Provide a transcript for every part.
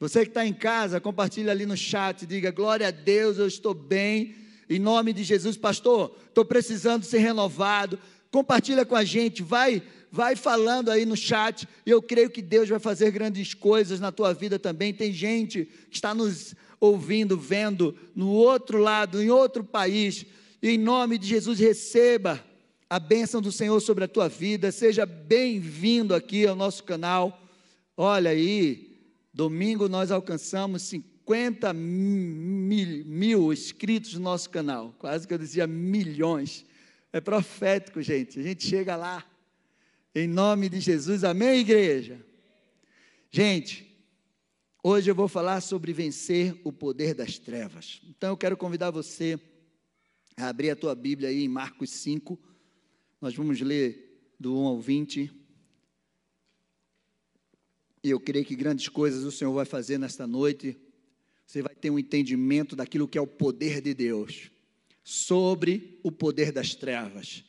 Você que está em casa, compartilha ali no chat, diga glória a Deus, eu estou bem. Em nome de Jesus, pastor, estou precisando ser renovado. Compartilha com a gente, vai, vai falando aí no chat. Eu creio que Deus vai fazer grandes coisas na tua vida também. Tem gente que está nos ouvindo, vendo no outro lado, em outro país. E em nome de Jesus, receba a bênção do Senhor sobre a tua vida. Seja bem-vindo aqui ao nosso canal. Olha aí, domingo nós alcançamos 50 mil, mil inscritos no nosso canal. Quase que eu dizia milhões. É profético, gente. A gente chega lá. Em nome de Jesus. Amém, igreja? Gente, hoje eu vou falar sobre vencer o poder das trevas. Então eu quero convidar você a abrir a tua Bíblia aí em Marcos 5 nós vamos ler do 1 ao 20. E eu creio que grandes coisas o Senhor vai fazer nesta noite. Você vai ter um entendimento daquilo que é o poder de Deus sobre o poder das trevas.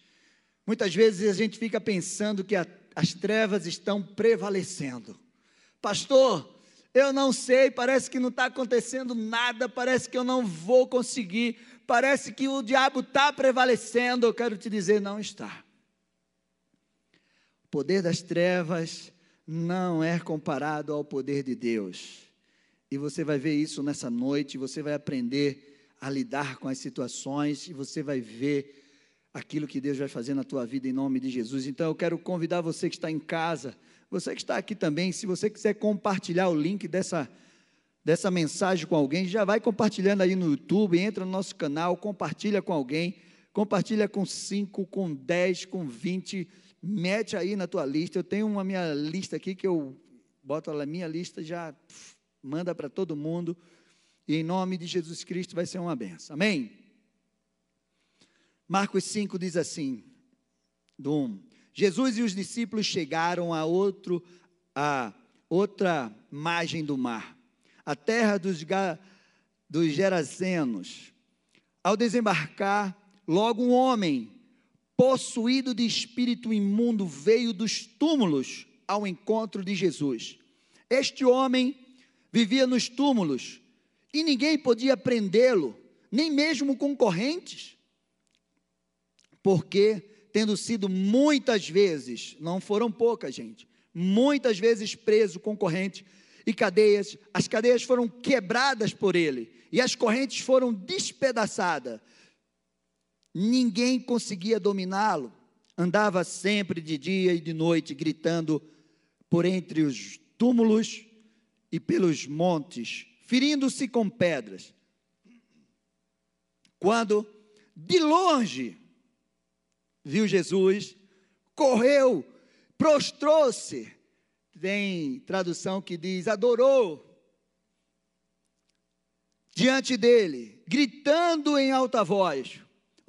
Muitas vezes a gente fica pensando que a, as trevas estão prevalecendo. Pastor, eu não sei, parece que não está acontecendo nada, parece que eu não vou conseguir parece que o diabo está prevalecendo, eu quero te dizer, não está. O poder das trevas não é comparado ao poder de Deus. E você vai ver isso nessa noite, você vai aprender a lidar com as situações e você vai ver aquilo que Deus vai fazer na tua vida em nome de Jesus. Então eu quero convidar você que está em casa, você que está aqui também, se você quiser compartilhar o link dessa dessa mensagem com alguém, já vai compartilhando aí no YouTube, entra no nosso canal, compartilha com alguém, compartilha com 5, com 10, com 20, mete aí na tua lista. Eu tenho uma minha lista aqui que eu boto na minha lista, já manda para todo mundo. E em nome de Jesus Cristo vai ser uma benção. Amém? Marcos 5 diz assim, do 1. Jesus e os discípulos chegaram a outro a outra margem do mar a terra dos, dos Gerazenos. Ao desembarcar, logo um homem, possuído de espírito imundo, veio dos túmulos ao encontro de Jesus. Este homem vivia nos túmulos e ninguém podia prendê-lo, nem mesmo concorrentes, porque, tendo sido muitas vezes, não foram poucas, gente, muitas vezes preso concorrente, e cadeias, as cadeias foram quebradas por ele e as correntes foram despedaçadas. Ninguém conseguia dominá-lo. Andava sempre de dia e de noite gritando por entre os túmulos e pelos montes, ferindo-se com pedras. Quando de longe viu Jesus, correu, prostrou-se tem tradução que diz: adorou diante dele, gritando em alta voz: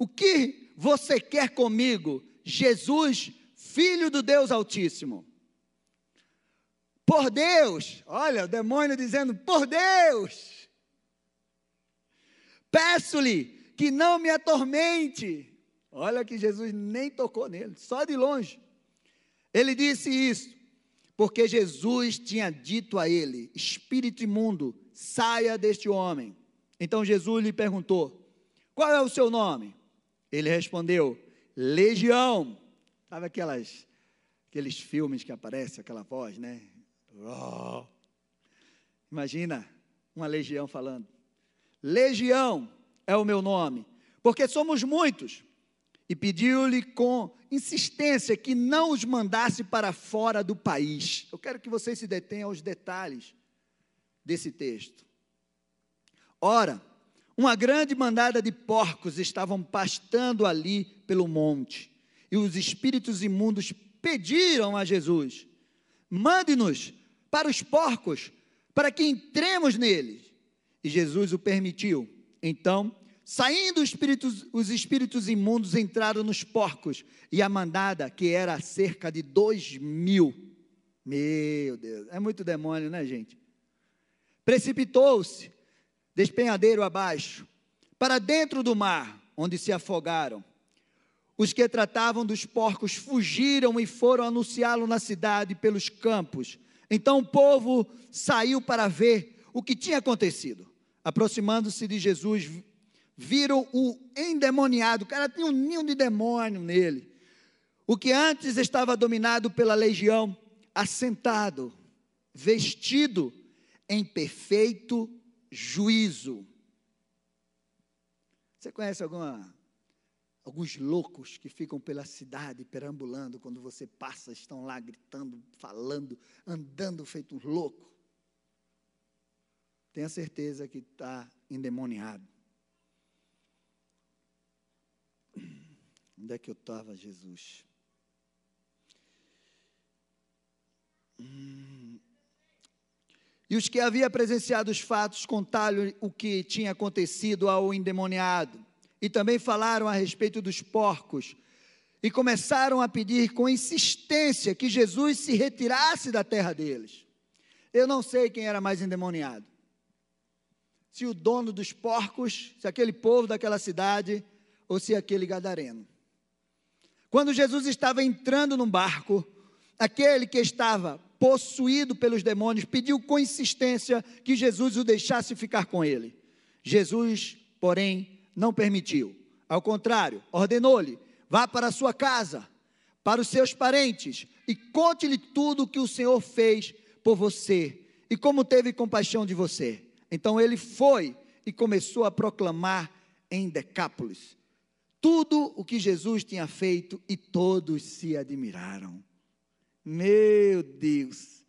O que você quer comigo, Jesus, filho do Deus Altíssimo? Por Deus, olha o demônio dizendo: Por Deus, peço-lhe que não me atormente. Olha que Jesus nem tocou nele, só de longe. Ele disse isso porque Jesus tinha dito a ele: Espírito imundo, saia deste homem. Então Jesus lhe perguntou: Qual é o seu nome? Ele respondeu: Legião. Sabe aquelas, aqueles filmes que aparece aquela voz, né? Oh. Imagina uma legião falando: Legião é o meu nome, porque somos muitos e pediu-lhe com insistência que não os mandasse para fora do país. Eu quero que vocês se detenham aos detalhes desse texto. Ora, uma grande mandada de porcos estavam pastando ali pelo monte, e os espíritos imundos pediram a Jesus: mande-nos para os porcos, para que entremos neles. E Jesus o permitiu. Então, Saindo os espíritos, os espíritos imundos entraram nos porcos, e a mandada, que era cerca de dois mil, meu Deus, é muito demônio, né, gente? Precipitou-se, despenhadeiro abaixo, para dentro do mar, onde se afogaram. Os que tratavam dos porcos fugiram e foram anunciá-lo na cidade pelos campos. Então o povo saiu para ver o que tinha acontecido. Aproximando-se de Jesus, viram o endemoniado. O cara tinha um ninho de demônio nele. O que antes estava dominado pela legião, assentado, vestido em perfeito juízo. Você conhece alguma, alguns loucos que ficam pela cidade perambulando quando você passa, estão lá gritando, falando, andando feito um louco? Tenha certeza que está endemoniado. Onde é que eu estava, Jesus? Hum. E os que haviam presenciado os fatos contaram o que tinha acontecido ao endemoniado. E também falaram a respeito dos porcos. E começaram a pedir com insistência que Jesus se retirasse da terra deles. Eu não sei quem era mais endemoniado. Se o dono dos porcos, se aquele povo daquela cidade, ou se aquele gadareno. Quando Jesus estava entrando num barco, aquele que estava possuído pelos demônios pediu com insistência que Jesus o deixasse ficar com ele. Jesus, porém, não permitiu. Ao contrário, ordenou-lhe: vá para a sua casa, para os seus parentes e conte-lhe tudo o que o Senhor fez por você e como teve compaixão de você. Então ele foi e começou a proclamar em Decápolis tudo o que Jesus tinha feito e todos se admiraram. Meu Deus,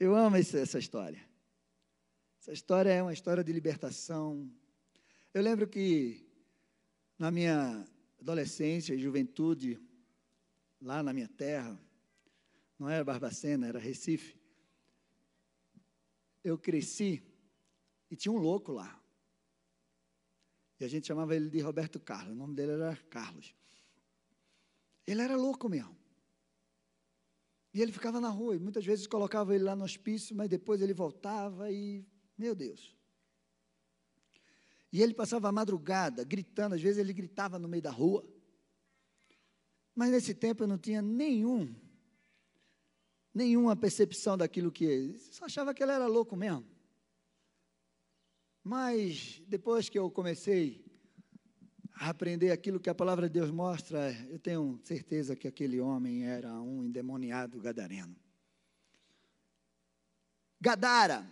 eu amo essa história. Essa história é uma história de libertação. Eu lembro que na minha adolescência e juventude, lá na minha terra, não era Barbacena, era Recife, eu cresci e tinha um louco lá. E a gente chamava ele de Roberto Carlos, o nome dele era Carlos. Ele era louco mesmo. E ele ficava na rua, e muitas vezes colocava ele lá no hospício, mas depois ele voltava e, meu Deus. E ele passava a madrugada gritando, às vezes ele gritava no meio da rua. Mas nesse tempo eu não tinha nenhum, nenhuma percepção daquilo que ele. Só achava que ele era louco mesmo. Mas depois que eu comecei a aprender aquilo que a palavra de Deus mostra, eu tenho certeza que aquele homem era um endemoniado gadareno. Gadara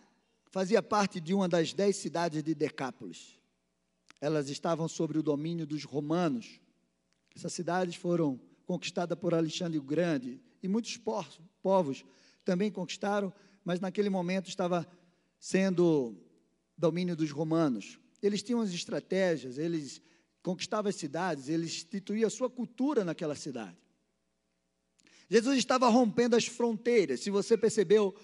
fazia parte de uma das dez cidades de Decápolis. Elas estavam sob o domínio dos romanos. Essas cidades foram conquistadas por Alexandre o Grande e muitos povos também conquistaram, mas naquele momento estava sendo domínio dos romanos. Eles tinham as estratégias, eles conquistavam as cidades, eles instituíam a sua cultura naquela cidade. Jesus estava rompendo as fronteiras. Se você percebeu,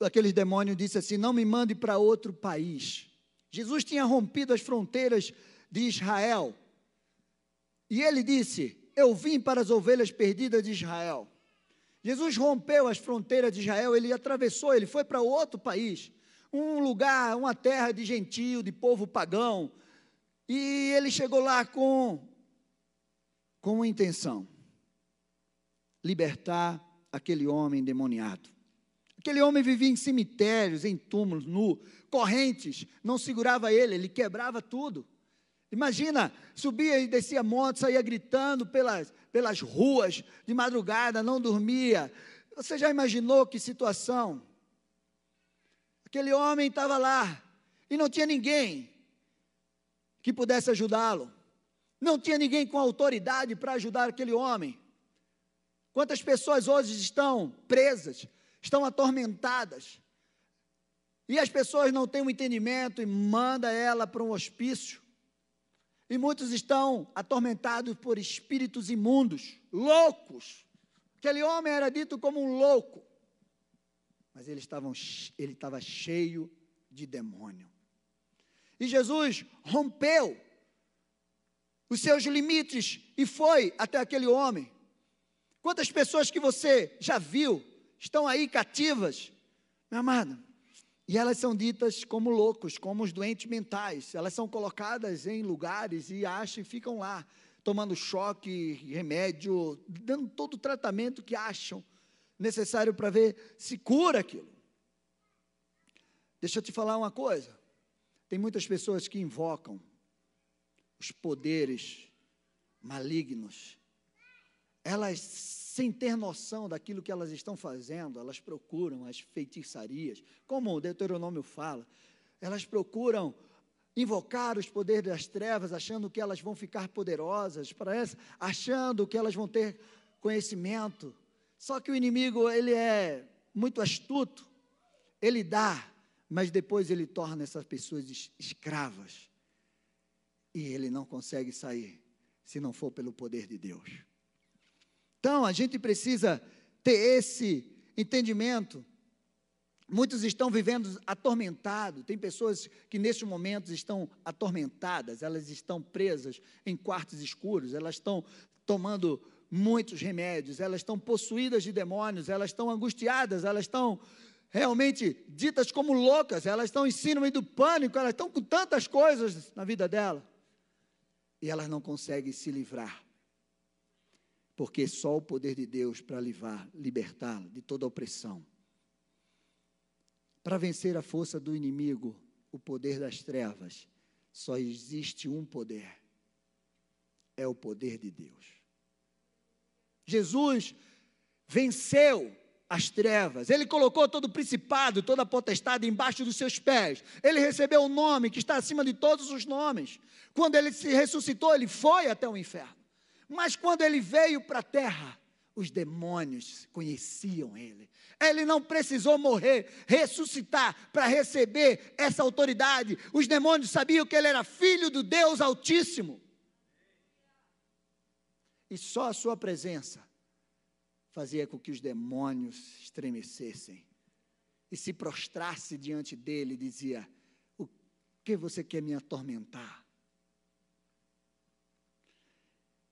aqueles demônios disse assim: "Não me mande para outro país". Jesus tinha rompido as fronteiras de Israel. E ele disse: "Eu vim para as ovelhas perdidas de Israel". Jesus rompeu as fronteiras de Israel, ele atravessou, ele foi para outro país um lugar, uma terra de gentio, de povo pagão. E ele chegou lá com, com uma intenção: libertar aquele homem endemoniado. Aquele homem vivia em cemitérios, em túmulos, nu, correntes, não segurava ele, ele quebrava tudo. Imagina, subia e descia monte, saía gritando pelas, pelas ruas de madrugada, não dormia. Você já imaginou que situação? Aquele homem estava lá e não tinha ninguém que pudesse ajudá-lo. Não tinha ninguém com autoridade para ajudar aquele homem. Quantas pessoas hoje estão presas, estão atormentadas, e as pessoas não têm o um entendimento e manda ela para um hospício. E muitos estão atormentados por espíritos imundos, loucos. Aquele homem era dito como um louco mas eles estavam, ele estava cheio de demônio. E Jesus rompeu os seus limites e foi até aquele homem. Quantas pessoas que você já viu estão aí cativas, meu amado? E elas são ditas como loucos, como os doentes mentais. Elas são colocadas em lugares e acham e ficam lá, tomando choque, remédio, dando todo o tratamento que acham necessário para ver se cura aquilo. Deixa eu te falar uma coisa. Tem muitas pessoas que invocam os poderes malignos. Elas, sem ter noção daquilo que elas estão fazendo, elas procuram as feitiçarias, como o Deuteronômio fala, elas procuram invocar os poderes das trevas, achando que elas vão ficar poderosas, parece, achando que elas vão ter conhecimento. Só que o inimigo, ele é muito astuto. Ele dá, mas depois ele torna essas pessoas escravas. E ele não consegue sair se não for pelo poder de Deus. Então, a gente precisa ter esse entendimento Muitos estão vivendo atormentados. Tem pessoas que neste momento estão atormentadas, elas estão presas em quartos escuros, elas estão tomando muitos remédios, elas estão possuídas de demônios, elas estão angustiadas, elas estão realmente ditas como loucas, elas estão em síndrome do pânico, elas estão com tantas coisas na vida dela. E elas não conseguem se livrar. Porque só o poder de Deus para libertá-la de toda opressão para vencer a força do inimigo, o poder das trevas, só existe um poder: é o poder de Deus. Jesus venceu as trevas, ele colocou todo o principado, toda a potestade embaixo dos seus pés, ele recebeu o nome que está acima de todos os nomes. Quando ele se ressuscitou, ele foi até o inferno, mas quando ele veio para a terra, os demônios conheciam ele. Ele não precisou morrer, ressuscitar para receber essa autoridade. Os demônios sabiam que ele era filho do Deus Altíssimo. E só a sua presença fazia com que os demônios estremecessem e se prostrasse diante dele e dizia: O que você quer me atormentar?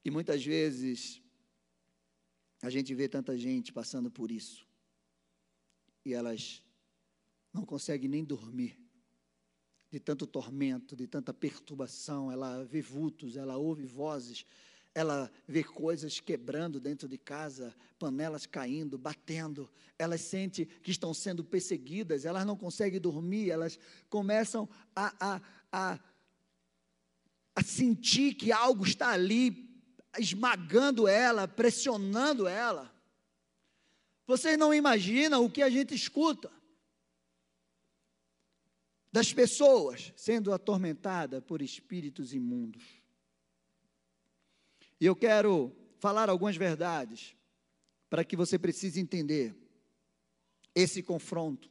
E muitas vezes a gente vê tanta gente passando por isso. E elas não conseguem nem dormir. De tanto tormento, de tanta perturbação. Ela vê vultos, ela ouve vozes, ela vê coisas quebrando dentro de casa, panelas caindo, batendo. Elas sentem que estão sendo perseguidas, elas não conseguem dormir, elas começam a, a, a, a sentir que algo está ali esmagando ela, pressionando ela. Vocês não imaginam o que a gente escuta das pessoas sendo atormentadas por espíritos imundos. E eu quero falar algumas verdades para que você precise entender esse confronto.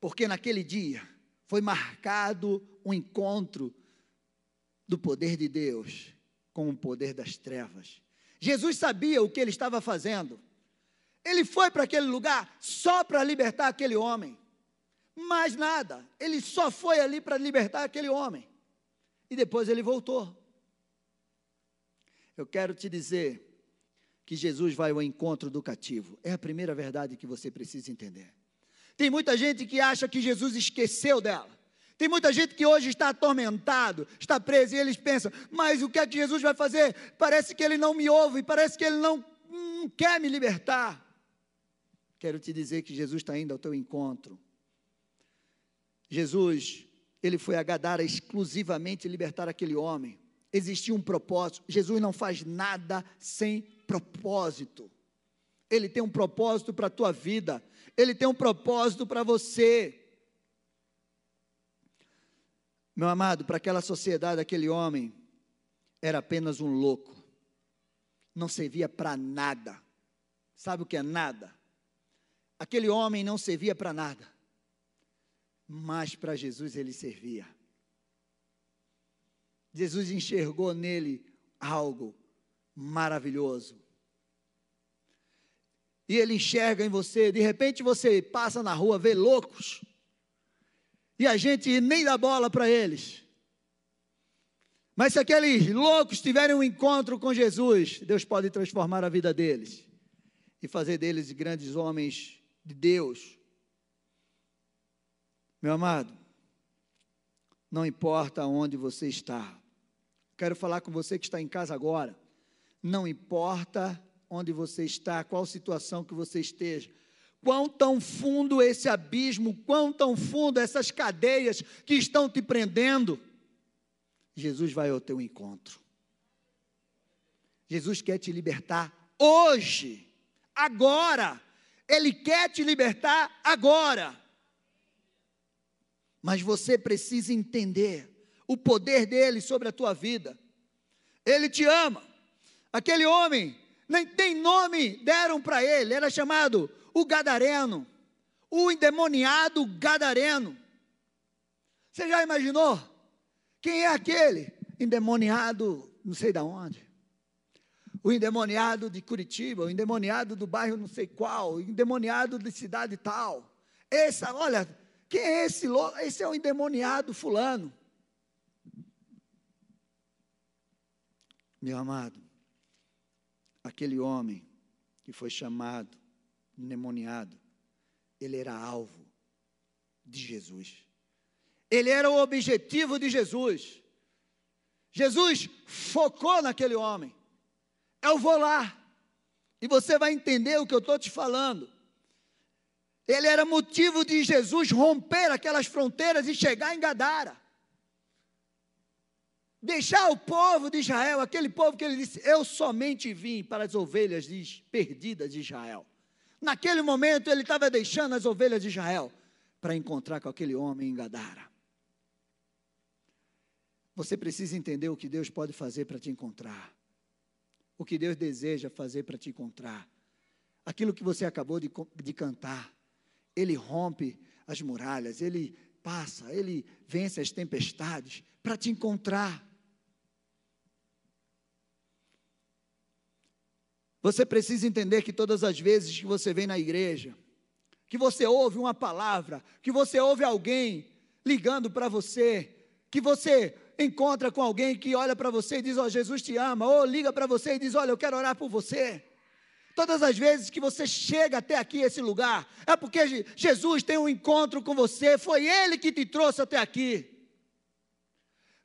Porque naquele dia foi marcado um encontro do poder de Deus com o poder das trevas. Jesus sabia o que ele estava fazendo. Ele foi para aquele lugar só para libertar aquele homem. Mais nada. Ele só foi ali para libertar aquele homem. E depois ele voltou. Eu quero te dizer que Jesus vai ao encontro do cativo. É a primeira verdade que você precisa entender. Tem muita gente que acha que Jesus esqueceu dela. Tem muita gente que hoje está atormentado, está preso, e eles pensam, mas o que é que Jesus vai fazer? Parece que ele não me ouve, parece que ele não, não quer me libertar. Quero te dizer que Jesus está indo ao teu encontro. Jesus, ele foi a Gadara exclusivamente libertar aquele homem. Existia um propósito. Jesus não faz nada sem propósito. Ele tem um propósito para a tua vida. Ele tem um propósito para você. Meu amado, para aquela sociedade, aquele homem era apenas um louco, não servia para nada. Sabe o que é nada? Aquele homem não servia para nada, mas para Jesus ele servia. Jesus enxergou nele algo maravilhoso. E ele enxerga em você, de repente você passa na rua, vê loucos, e a gente nem dá bola para eles. Mas se aqueles loucos tiverem um encontro com Jesus, Deus pode transformar a vida deles e fazer deles grandes homens de Deus. Meu amado, não importa onde você está, quero falar com você que está em casa agora. Não importa onde você está, qual situação que você esteja, quão tão fundo esse abismo, quão tão fundo essas cadeias que estão te prendendo. Jesus vai ao teu encontro. Jesus quer te libertar hoje, agora. Ele quer te libertar agora. Mas você precisa entender o poder dele sobre a tua vida. Ele te ama. Aquele homem, nem tem nome, deram para ele, era chamado o Gadareno, o endemoniado Gadareno. Você já imaginou? Quem é aquele endemoniado, não sei de onde? O endemoniado de Curitiba, o endemoniado do bairro não sei qual, o endemoniado de cidade tal. Essa, olha, quem é esse? Esse é o endemoniado fulano. Meu amado, aquele homem que foi chamado, endemoniado, ele era alvo de Jesus. Ele era o objetivo de Jesus. Jesus focou naquele homem. Eu vou lá. E você vai entender o que eu estou te falando. Ele era motivo de Jesus romper aquelas fronteiras e chegar em Gadara. Deixar o povo de Israel, aquele povo que ele disse: Eu somente vim para as ovelhas perdidas de Israel. Naquele momento ele estava deixando as ovelhas de Israel para encontrar com aquele homem em Gadara. Você precisa entender o que Deus pode fazer para te encontrar. O que Deus deseja fazer para te encontrar. Aquilo que você acabou de, de cantar ele rompe as muralhas, ele passa, ele vence as tempestades para te encontrar. Você precisa entender que todas as vezes que você vem na igreja, que você ouve uma palavra, que você ouve alguém ligando para você, que você encontra com alguém que olha para você e diz: Ó, oh, Jesus te ama, ou liga para você e diz: Olha, eu quero orar por você. Todas as vezes que você chega até aqui, esse lugar, é porque Jesus tem um encontro com você, foi Ele que te trouxe até aqui.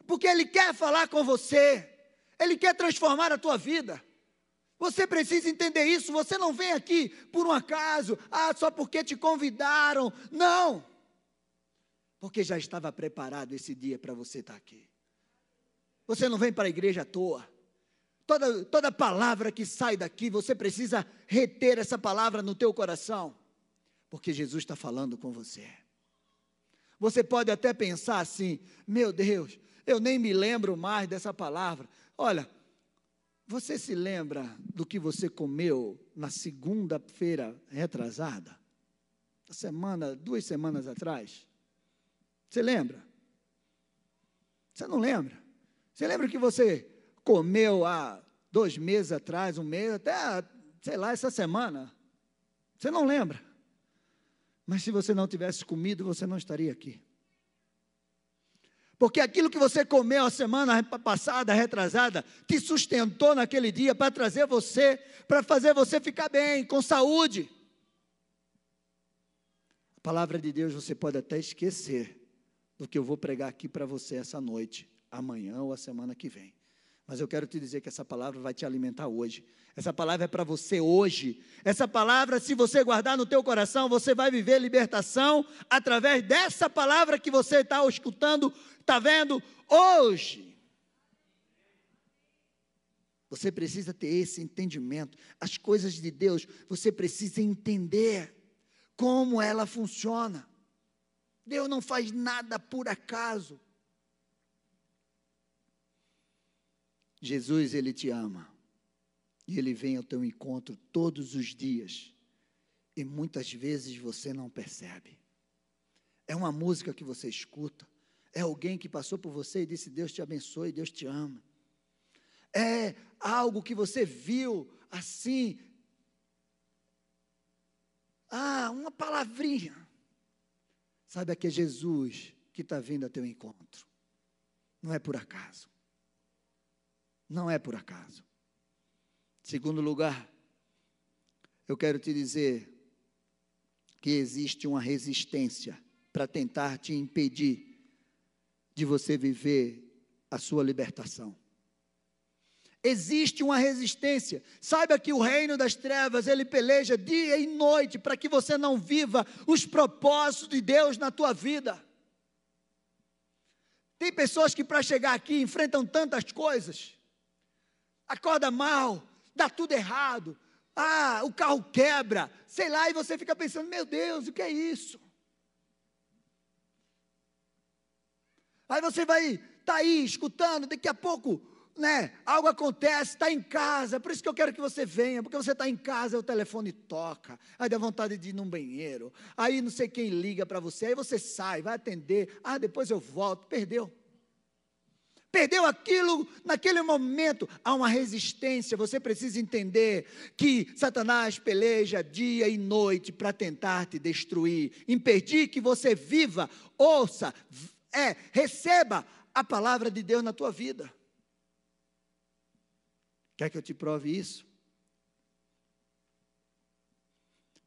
Porque Ele quer falar com você, Ele quer transformar a tua vida. Você precisa entender isso. Você não vem aqui por um acaso, ah, só porque te convidaram. Não. Porque já estava preparado esse dia para você estar aqui. Você não vem para a igreja à toa. Toda, toda palavra que sai daqui, você precisa reter essa palavra no teu coração, porque Jesus está falando com você. Você pode até pensar assim: meu Deus, eu nem me lembro mais dessa palavra. Olha, você se lembra do que você comeu na segunda-feira retrasada? Semana, duas semanas atrás? Você lembra? Você não lembra? Você lembra que você comeu há dois meses atrás, um mês, até, sei lá, essa semana. Você não lembra. Mas se você não tivesse comido, você não estaria aqui. Porque aquilo que você comeu a semana passada, retrasada, te sustentou naquele dia para trazer você, para fazer você ficar bem, com saúde. A palavra de Deus você pode até esquecer do que eu vou pregar aqui para você essa noite, amanhã ou a semana que vem. Mas eu quero te dizer que essa palavra vai te alimentar hoje. Essa palavra é para você hoje. Essa palavra, se você guardar no teu coração, você vai viver libertação através dessa palavra que você está escutando, está vendo hoje. Você precisa ter esse entendimento. As coisas de Deus, você precisa entender como ela funciona. Deus não faz nada por acaso. Jesus, ele te ama. E ele vem ao teu encontro todos os dias. E muitas vezes você não percebe. É uma música que você escuta. É alguém que passou por você e disse: Deus te abençoe, Deus te ama. É algo que você viu assim. Ah, uma palavrinha. Sabe que é Jesus que está vindo ao teu encontro. Não é por acaso. Não é por acaso. Segundo lugar, eu quero te dizer que existe uma resistência para tentar te impedir de você viver a sua libertação. Existe uma resistência. Saiba que o reino das trevas, ele peleja dia e noite para que você não viva os propósitos de Deus na tua vida. Tem pessoas que para chegar aqui enfrentam tantas coisas. Acorda mal, dá tudo errado. Ah, o carro quebra, sei lá, e você fica pensando: meu Deus, o que é isso? Aí você vai tá aí escutando, daqui a pouco né, algo acontece, está em casa, por isso que eu quero que você venha, porque você está em casa, o telefone toca, aí dá vontade de ir num banheiro, aí não sei quem liga para você, aí você sai, vai atender, ah, depois eu volto, perdeu. Perdeu aquilo naquele momento, há uma resistência. Você precisa entender que Satanás peleja dia e noite para tentar te destruir, impedir que você viva, ouça, é, receba a palavra de Deus na tua vida. Quer que eu te prove isso?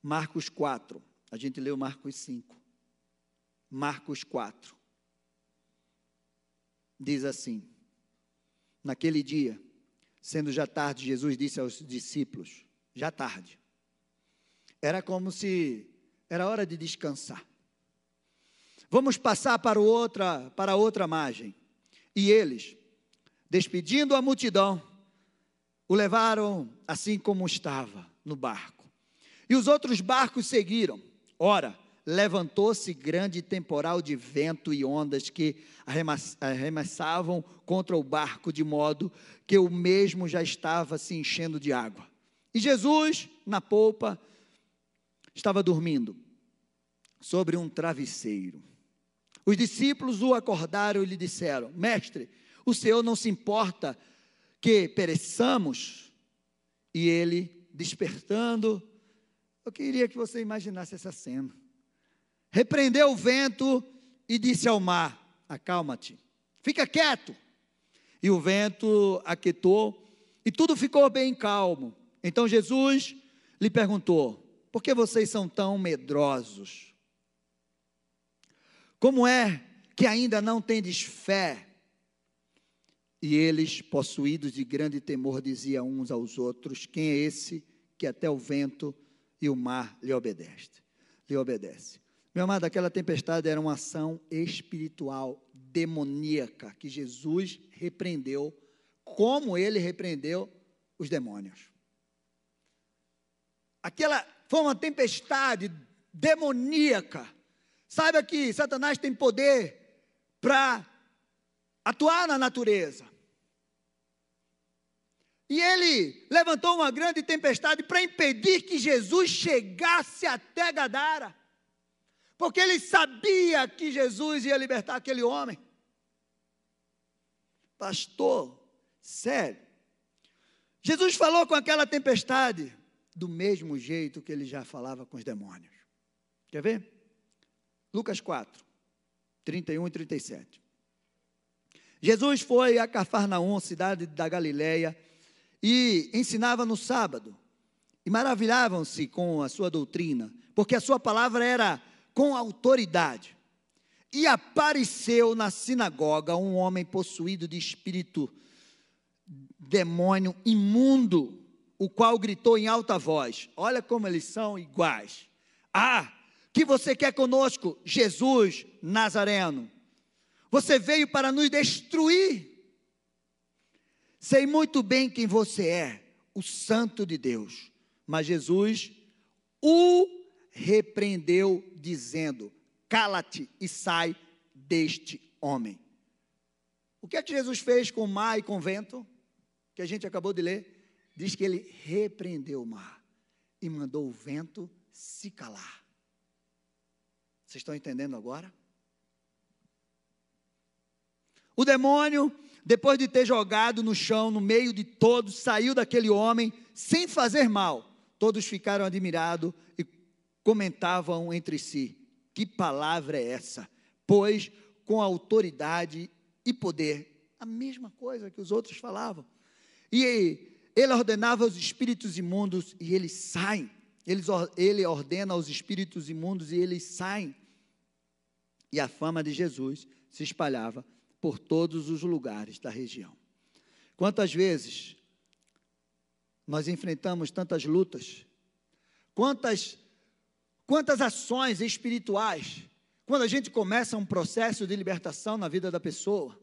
Marcos 4. A gente leu Marcos 5. Marcos 4. Diz assim: Naquele dia, sendo já tarde, Jesus disse aos discípulos: Já tarde. Era como se era hora de descansar. Vamos passar para outra para outra margem. E eles, despedindo a multidão, o levaram assim como estava no barco. E os outros barcos seguiram. Ora, levantou-se grande temporal de vento e ondas que arremessavam contra o barco, de modo que o mesmo já estava se enchendo de água. E Jesus, na polpa, estava dormindo sobre um travesseiro. Os discípulos o acordaram e lhe disseram: Mestre, o Senhor não se importa que pereçamos, e ele despertando, eu queria que você imaginasse essa cena. Repreendeu o vento e disse ao mar: Acalma-te, fica quieto. E o vento aquietou e tudo ficou bem calmo. Então Jesus lhe perguntou: Por que vocês são tão medrosos? Como é que ainda não tendes fé? E eles, possuídos de grande temor, diziam uns aos outros: Quem é esse que até o vento e o mar lhe obedece? Lhe obedece. Meu amado, aquela tempestade era uma ação espiritual demoníaca que Jesus repreendeu, como ele repreendeu os demônios. Aquela foi uma tempestade demoníaca. Saiba que Satanás tem poder para atuar na natureza. E ele levantou uma grande tempestade para impedir que Jesus chegasse até Gadara. Porque ele sabia que Jesus ia libertar aquele homem. Pastor, sério. Jesus falou com aquela tempestade do mesmo jeito que ele já falava com os demônios. Quer ver? Lucas 4, 31 e 37. Jesus foi a Cafarnaum, cidade da Galileia, e ensinava no sábado. E maravilhavam-se com a sua doutrina, porque a sua palavra era com autoridade. E apareceu na sinagoga um homem possuído de espírito demônio imundo, o qual gritou em alta voz: Olha como eles são iguais. Ah, que você quer conosco, Jesus Nazareno? Você veio para nos destruir. Sei muito bem quem você é, o Santo de Deus. Mas Jesus o repreendeu, dizendo: Cala-te e sai deste homem. O que é que Jesus fez com o mar e com o vento? Que a gente acabou de ler. Diz que ele repreendeu o mar e mandou o vento se calar. Vocês estão entendendo agora? O demônio depois de ter jogado no chão, no meio de todos, saiu daquele homem sem fazer mal. Todos ficaram admirados e comentavam entre si: Que palavra é essa? Pois com autoridade e poder, a mesma coisa que os outros falavam. E ele ordenava aos espíritos imundos e eles saem. Ele ordena aos espíritos imundos e eles saem. E a fama de Jesus se espalhava por todos os lugares da região. Quantas vezes nós enfrentamos tantas lutas, quantas, quantas ações espirituais, quando a gente começa um processo de libertação na vida da pessoa.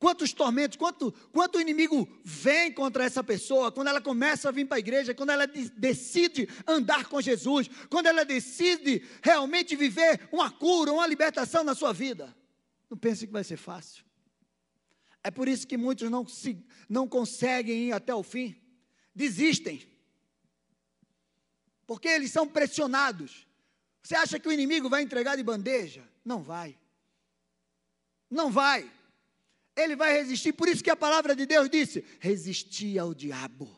Quantos tormentos, quanto, quanto o inimigo vem contra essa pessoa, quando ela começa a vir para a igreja, quando ela decide andar com Jesus, quando ela decide realmente viver uma cura, uma libertação na sua vida. Não pense que vai ser fácil. É por isso que muitos não, se, não conseguem ir até o fim, desistem, porque eles são pressionados. Você acha que o inimigo vai entregar de bandeja? Não vai. Não vai ele vai resistir. Por isso que a palavra de Deus disse: resistir ao diabo.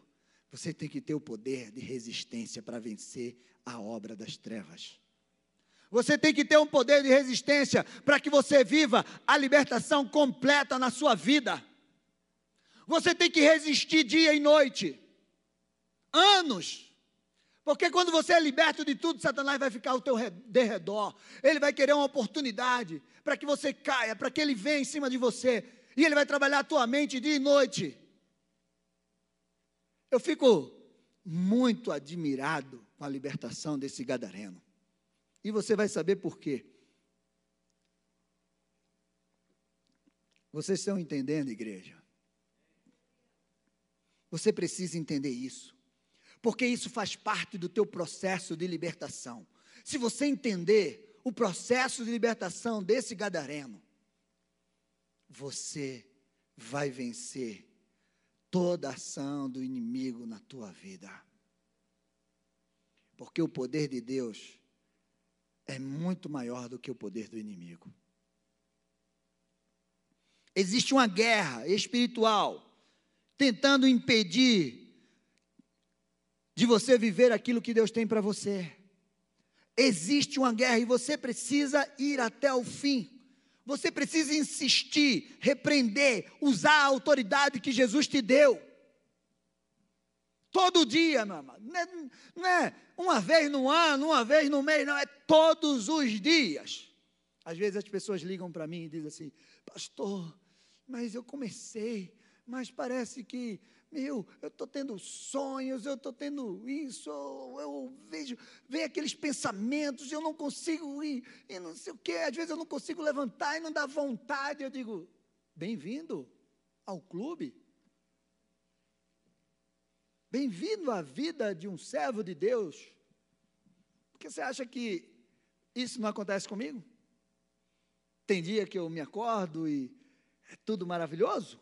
Você tem que ter o poder de resistência para vencer a obra das trevas. Você tem que ter um poder de resistência para que você viva a libertação completa na sua vida. Você tem que resistir dia e noite, anos. Porque quando você é liberto de tudo, Satanás vai ficar ao teu derredor. Ele vai querer uma oportunidade para que você caia, para que ele venha em cima de você. E ele vai trabalhar a tua mente dia e noite. Eu fico muito admirado com a libertação desse gadareno. E você vai saber por quê. Vocês estão entendendo, igreja? Você precisa entender isso. Porque isso faz parte do teu processo de libertação. Se você entender o processo de libertação desse gadareno, você vai vencer toda ação do inimigo na tua vida. Porque o poder de Deus é muito maior do que o poder do inimigo. Existe uma guerra espiritual tentando impedir de você viver aquilo que Deus tem para você. Existe uma guerra e você precisa ir até o fim. Você precisa insistir, repreender, usar a autoridade que Jesus te deu. Todo dia, meu amado. Não é, não é uma vez no ano, uma vez no mês, não, é todos os dias. Às vezes as pessoas ligam para mim e dizem assim: Pastor, mas eu comecei, mas parece que meu, eu estou tendo sonhos, eu estou tendo isso, eu vejo, vem aqueles pensamentos, eu não consigo ir, e não sei o quê, às vezes eu não consigo levantar e não dá vontade. Eu digo, bem-vindo ao clube. Bem-vindo à vida de um servo de Deus. Porque você acha que isso não acontece comigo? Tem dia que eu me acordo e é tudo maravilhoso?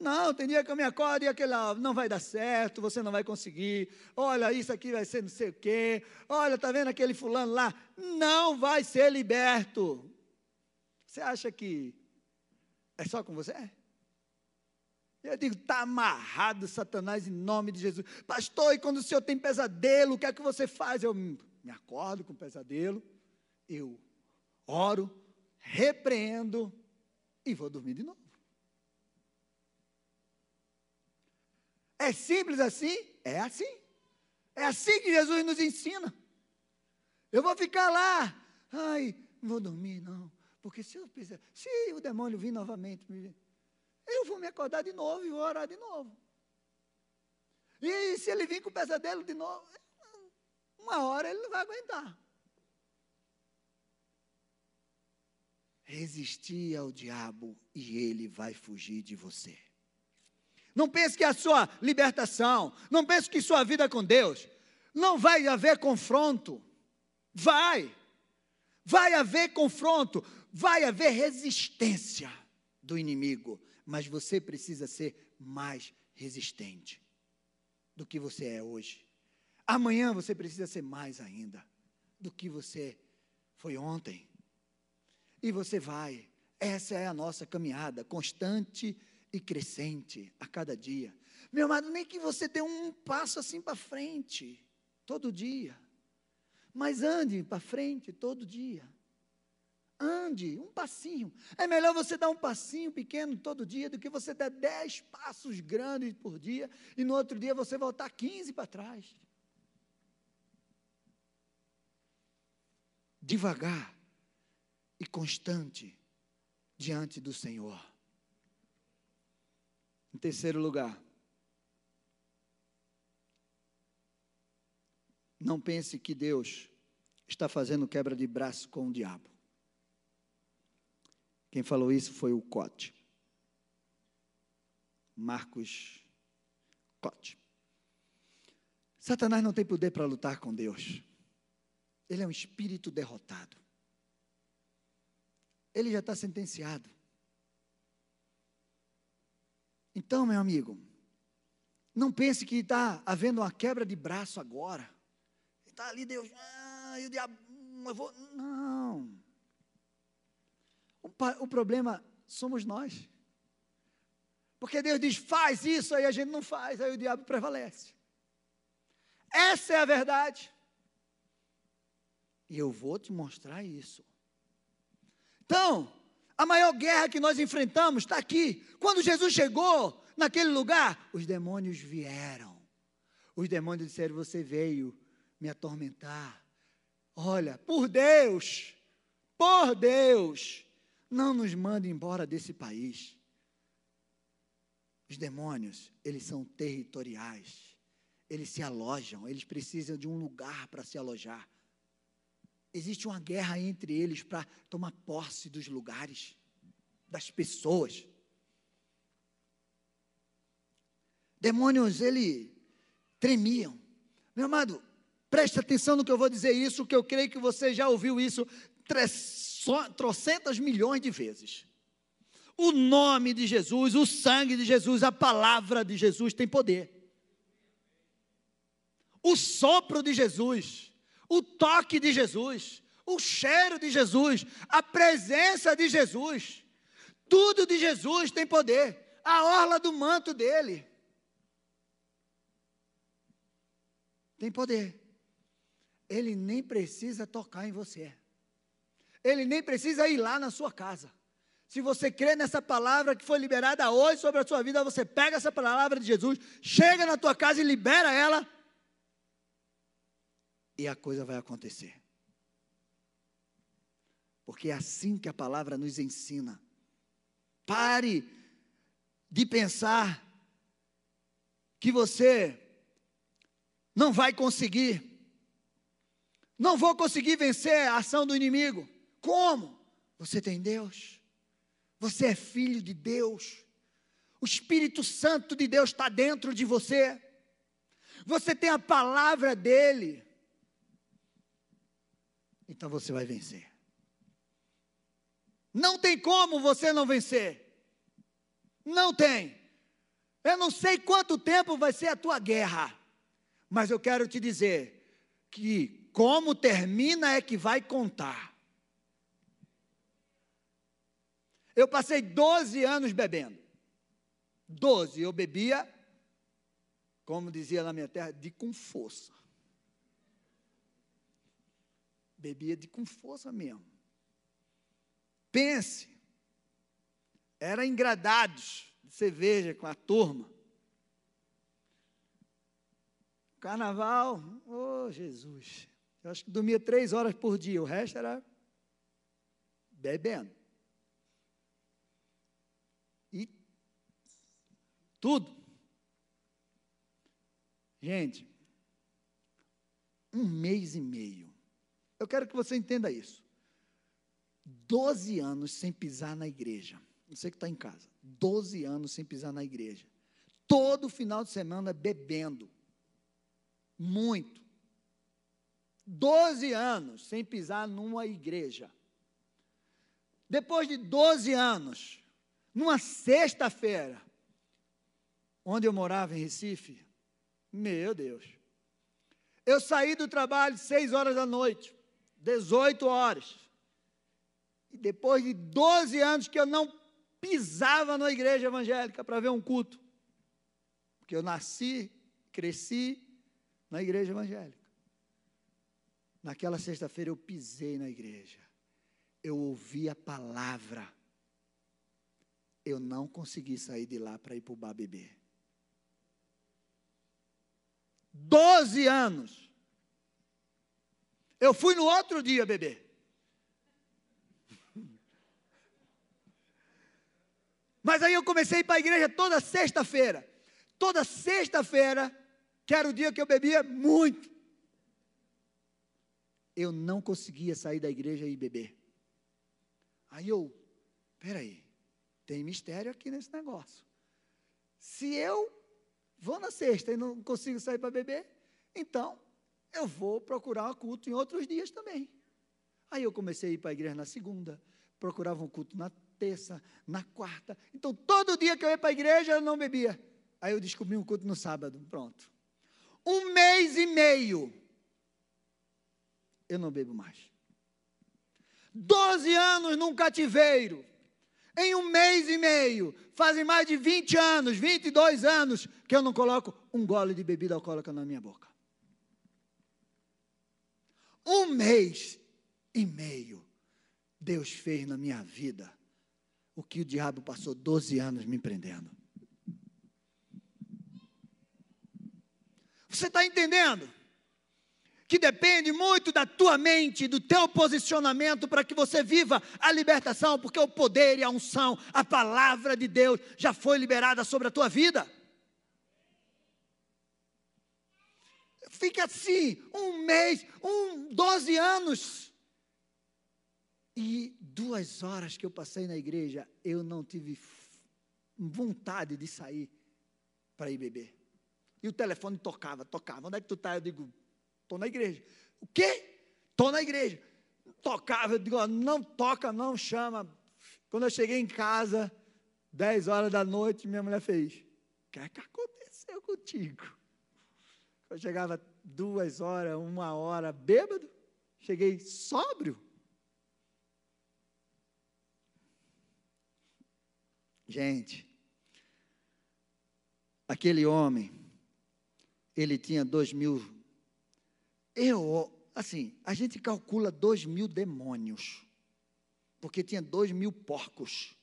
Não, tem dia que eu me acordo e aquele lá, não vai dar certo, você não vai conseguir. Olha, isso aqui vai ser não sei o quê. Olha, tá vendo aquele fulano lá? Não vai ser liberto. Você acha que é só com você? Eu digo, está amarrado, Satanás, em nome de Jesus. Pastor, e quando o senhor tem pesadelo, o que é que você faz? Eu me acordo com pesadelo, eu oro, repreendo e vou dormir de novo. É simples assim? É assim. É assim que Jesus nos ensina. Eu vou ficar lá, ai, não vou dormir, não. Porque se eu fizer, se o demônio vir novamente, eu vou me acordar de novo e vou orar de novo. E se ele vir com o pesadelo de novo, uma hora ele não vai aguentar. Resistir ao diabo e ele vai fugir de você. Não pense que a sua libertação, não pense que sua vida com Deus, não vai haver confronto. Vai. Vai haver confronto, vai haver resistência do inimigo, mas você precisa ser mais resistente do que você é hoje. Amanhã você precisa ser mais ainda do que você foi ontem. E você vai. Essa é a nossa caminhada constante e crescente a cada dia. Meu amado, nem que você dê um passo assim para frente, todo dia. Mas ande para frente todo dia. Ande, um passinho. É melhor você dar um passinho pequeno todo dia do que você dar dez passos grandes por dia e no outro dia você voltar 15 para trás. Devagar e constante diante do Senhor. Em terceiro lugar, Não pense que Deus está fazendo quebra de braço com o diabo. Quem falou isso foi o Cote. Marcos Cote. Satanás não tem poder para lutar com Deus. Ele é um espírito derrotado. Ele já está sentenciado. Então, meu amigo, não pense que está havendo uma quebra de braço agora. Está ali Deus, ah, e o diabo, hum, eu vou. Não. O, o problema somos nós. Porque Deus diz, faz isso, aí a gente não faz, aí o diabo prevalece. Essa é a verdade. E eu vou te mostrar isso. Então, a maior guerra que nós enfrentamos está aqui. Quando Jesus chegou naquele lugar, os demônios vieram. Os demônios disseram: Você veio me atormentar. Olha, por Deus, por Deus, não nos mande embora desse país. Os demônios, eles são territoriais. Eles se alojam, eles precisam de um lugar para se alojar. Existe uma guerra entre eles para tomar posse dos lugares, das pessoas. Demônios, ele tremiam. Meu amado, preste atenção no que eu vou dizer isso, que eu creio que você já ouviu isso trocentas milhões de vezes. O nome de Jesus, o sangue de Jesus, a palavra de Jesus tem poder. O sopro de Jesus o toque de Jesus, o cheiro de Jesus, a presença de Jesus. Tudo de Jesus tem poder. A orla do manto dele tem poder. Ele nem precisa tocar em você. Ele nem precisa ir lá na sua casa. Se você crê nessa palavra que foi liberada hoje sobre a sua vida, você pega essa palavra de Jesus, chega na tua casa e libera ela e a coisa vai acontecer. Porque é assim que a palavra nos ensina. Pare de pensar que você não vai conseguir. Não vou conseguir vencer a ação do inimigo. Como? Você tem Deus. Você é filho de Deus. O Espírito Santo de Deus está dentro de você. Você tem a palavra dele então você vai vencer. Não tem como você não vencer. Não tem. Eu não sei quanto tempo vai ser a tua guerra, mas eu quero te dizer que como termina é que vai contar. Eu passei 12 anos bebendo. 12, eu bebia, como dizia na minha terra, de com força. Bebia de com força mesmo. Pense, era engradados de cerveja com a turma. Carnaval, oh Jesus. Eu acho que dormia três horas por dia, o resto era bebendo. E tudo. Gente, um mês e meio eu quero que você entenda isso. Doze anos sem pisar na igreja. Você que está em casa. Doze anos sem pisar na igreja. Todo final de semana bebendo. Muito. Doze anos sem pisar numa igreja. Depois de doze anos, numa sexta-feira, onde eu morava em Recife, meu Deus. Eu saí do trabalho seis horas da noite. 18 horas. E depois de 12 anos que eu não pisava na igreja evangélica para ver um culto. Porque eu nasci, cresci na igreja evangélica. Naquela sexta-feira eu pisei na igreja. Eu ouvi a palavra. Eu não consegui sair de lá para ir para o bar beber. Doze anos. Eu fui no outro dia beber. Mas aí eu comecei para a igreja toda sexta-feira. Toda sexta-feira, que era o dia que eu bebia muito. eu não conseguia sair da igreja e beber. Aí eu, peraí, tem mistério aqui nesse negócio. Se eu vou na sexta e não consigo sair para beber, então eu vou procurar um culto em outros dias também. Aí eu comecei a ir para a igreja na segunda, procurava um culto na terça, na quarta. Então todo dia que eu ia para a igreja eu não bebia. Aí eu descobri um culto no sábado, pronto. Um mês e meio eu não bebo mais. Doze anos num cativeiro. Em um mês e meio, fazem mais de 20 anos, 22 anos, que eu não coloco um gole de bebida alcoólica na minha boca. Um mês e meio, Deus fez na minha vida o que o diabo passou 12 anos me prendendo. Você está entendendo? que depende muito da tua mente, do teu posicionamento para que você viva a libertação, porque o poder e a unção, a palavra de Deus já foi liberada sobre a tua vida. Fica assim, um mês, um, doze anos. E duas horas que eu passei na igreja, eu não tive vontade de sair para ir beber. E o telefone tocava, tocava. Onde é que tu está? Eu digo, Estou na igreja. O quê? Estou na igreja. Tocava, eu digo, não toca, não chama. Quando eu cheguei em casa, 10 horas da noite, minha mulher fez. O que é que aconteceu contigo? Eu chegava duas horas, uma hora, bêbado. Cheguei sóbrio. Gente, aquele homem, ele tinha dois mil eu, assim, a gente calcula dois mil demônios, porque tinha dois mil porcos.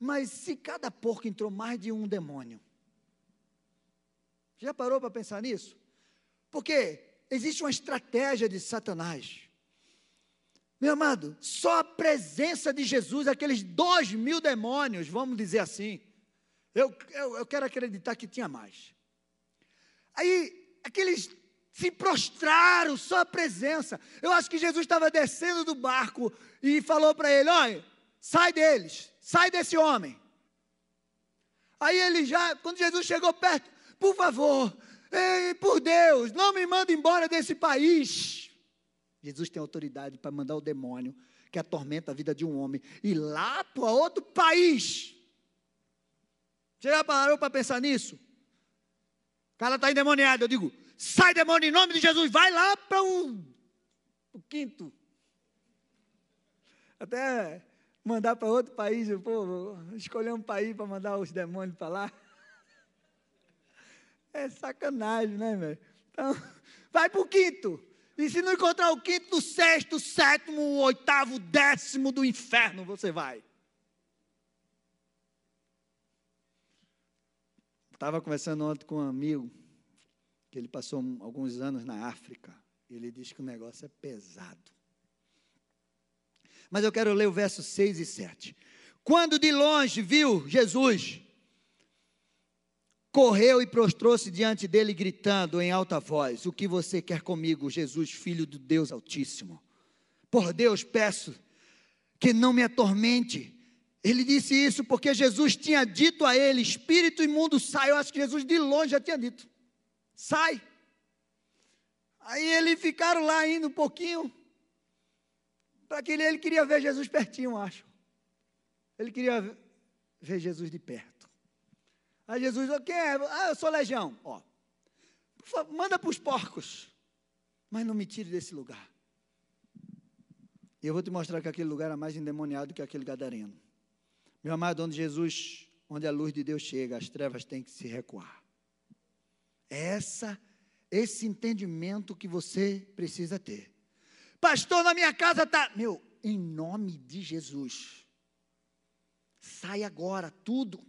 Mas se cada porco entrou mais de um demônio, já parou para pensar nisso? Porque existe uma estratégia de Satanás. Meu amado, só a presença de Jesus, aqueles dois mil demônios, vamos dizer assim, eu, eu, eu quero acreditar que tinha mais. Aí, aqueles se prostraram, só a presença. Eu acho que Jesus estava descendo do barco e falou para ele: Olha, sai deles, sai desse homem. Aí ele já, quando Jesus chegou perto, por favor, ei, por Deus, não me manda embora desse país. Jesus tem autoridade para mandar o demônio que atormenta a vida de um homem ir lá para outro país. Você já parou para pensar nisso? O cara está endemoniado. Eu digo, sai demônio em nome de Jesus, vai lá para o, o quinto. Até mandar para outro país, pô, escolher um país para mandar os demônios para lá. É sacanagem, né, velho? Então, vai para o quinto. E se não encontrar o quinto, o sexto, o sétimo, o oitavo, o décimo do inferno, você vai. Estava conversando ontem com um amigo que ele passou alguns anos na África. Ele diz que o negócio é pesado. Mas eu quero ler o verso 6 e 7. Quando de longe viu Jesus, correu e prostrou-se diante dele, gritando em alta voz: O que você quer comigo, Jesus, filho do Deus Altíssimo? Por Deus, peço que não me atormente. Ele disse isso porque Jesus tinha dito a ele: Espírito imundo sai. Eu acho que Jesus de longe já tinha dito sai. Aí eles ficaram lá indo um pouquinho, para que ele, ele queria ver Jesus pertinho, acho. Ele queria ver Jesus de perto. Aí Jesus, quem é? Ah, eu sou legião. Ó, manda para os porcos, mas não me tire desse lugar. E eu vou te mostrar que aquele lugar é mais endemoniado que aquele gadareno. Meu amado, onde Jesus, onde a luz de Deus chega, as trevas têm que se recuar. É essa, esse entendimento que você precisa ter. Pastor, na minha casa está. Meu, em nome de Jesus. Sai agora, tudo.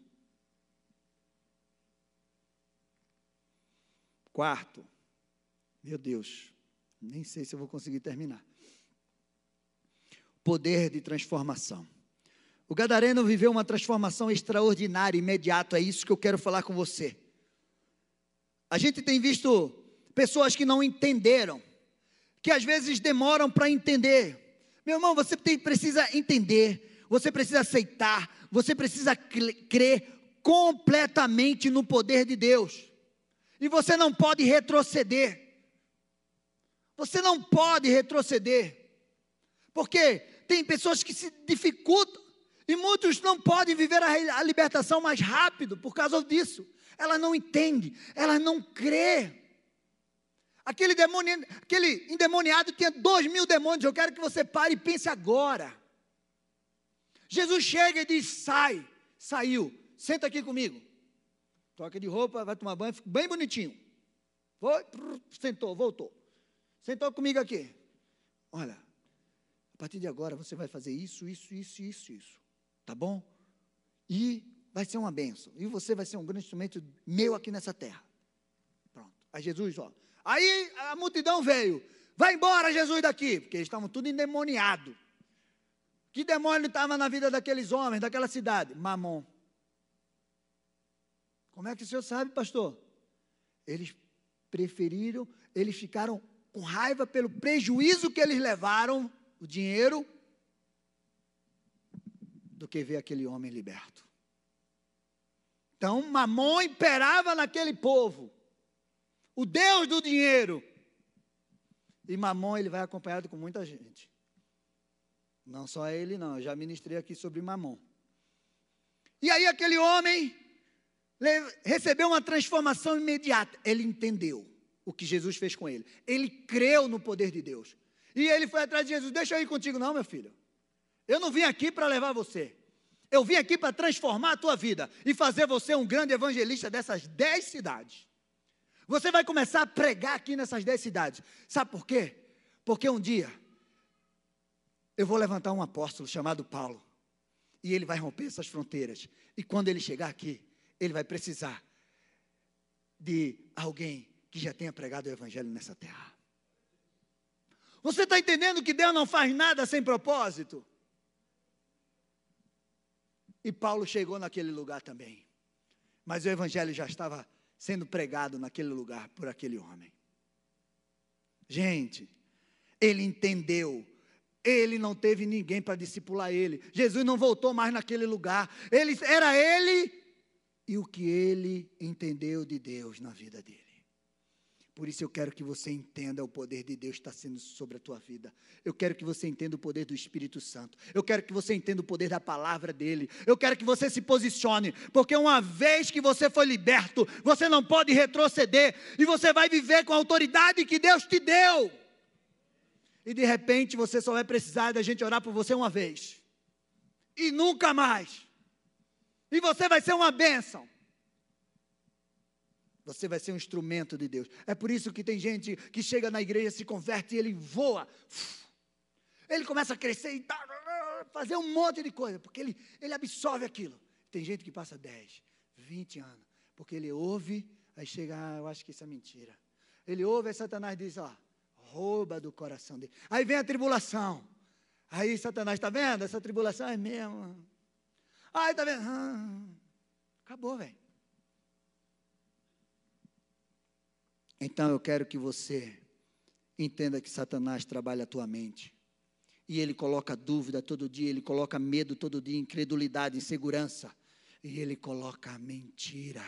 Quarto, meu Deus, nem sei se eu vou conseguir terminar. Poder de transformação. O Gadareno viveu uma transformação extraordinária, imediata. É isso que eu quero falar com você. A gente tem visto pessoas que não entenderam que às vezes demoram para entender. Meu irmão, você tem, precisa entender, você precisa aceitar, você precisa crer completamente no poder de Deus. E você não pode retroceder. Você não pode retroceder. Porque tem pessoas que se dificultam e muitos não podem viver a, a libertação mais rápido por causa disso. Ela não entende, ela não crê. Aquele, demônio, aquele endemoniado tinha dois mil demônios. Eu quero que você pare e pense agora. Jesus chega e diz: sai, saiu, senta aqui comigo. Troca de roupa, vai tomar banho, fica bem bonitinho. Foi, sentou, voltou. Sentou comigo aqui. Olha, a partir de agora você vai fazer isso, isso, isso, isso, isso. Tá bom? E vai ser uma benção. E você vai ser um grande instrumento meu aqui nessa terra. Pronto. Aí Jesus, ó. Aí a multidão veio. Vai embora, Jesus, daqui. Porque eles estavam tudo endemoniados. Que demônio estava na vida daqueles homens, daquela cidade? Mamon. Como é que o senhor sabe, pastor? Eles preferiram, eles ficaram com raiva pelo prejuízo que eles levaram, o dinheiro, do que ver aquele homem liberto. Então, Mamon imperava naquele povo, o Deus do dinheiro. E Mamon ele vai acompanhado com muita gente. Não só ele, não. Eu já ministrei aqui sobre Mamon. E aí aquele homem recebeu uma transformação imediata. Ele entendeu o que Jesus fez com ele. Ele creu no poder de Deus. E ele foi atrás de Jesus. Deixa eu ir contigo, não, meu filho. Eu não vim aqui para levar você. Eu vim aqui para transformar a tua vida e fazer você um grande evangelista dessas dez cidades. Você vai começar a pregar aqui nessas dez cidades. Sabe por quê? Porque um dia eu vou levantar um apóstolo chamado Paulo. E ele vai romper essas fronteiras. E quando ele chegar aqui, ele vai precisar de alguém que já tenha pregado o evangelho nessa terra. Você está entendendo que Deus não faz nada sem propósito? E Paulo chegou naquele lugar também. Mas o evangelho já estava sendo pregado naquele lugar por aquele homem. Gente, ele entendeu ele não teve ninguém para discipular ele. Jesus não voltou mais naquele lugar. Ele era ele e o que ele entendeu de Deus na vida dele. Por isso eu quero que você entenda o poder de Deus está sendo sobre a tua vida. Eu quero que você entenda o poder do Espírito Santo. Eu quero que você entenda o poder da palavra dele. Eu quero que você se posicione, porque uma vez que você foi liberto, você não pode retroceder e você vai viver com a autoridade que Deus te deu e de repente você só vai precisar da gente orar por você uma vez. E nunca mais. E você vai ser uma bênção. Você vai ser um instrumento de Deus. É por isso que tem gente que chega na igreja, se converte e ele voa. Ele começa a crescer e fazer um monte de coisa, porque ele, ele absorve aquilo. Tem gente que passa 10, 20 anos, porque ele ouve, aí chega, ah, eu acho que isso é mentira. Ele ouve, aí Satanás diz, ó, rouba do coração dele. Aí vem a tribulação. Aí Satanás, está vendo? Essa tribulação é mesmo. Aí está vendo? Ah, acabou, velho. Então eu quero que você entenda que Satanás trabalha a tua mente. E ele coloca dúvida todo dia, ele coloca medo todo dia, incredulidade, insegurança. E ele coloca a mentira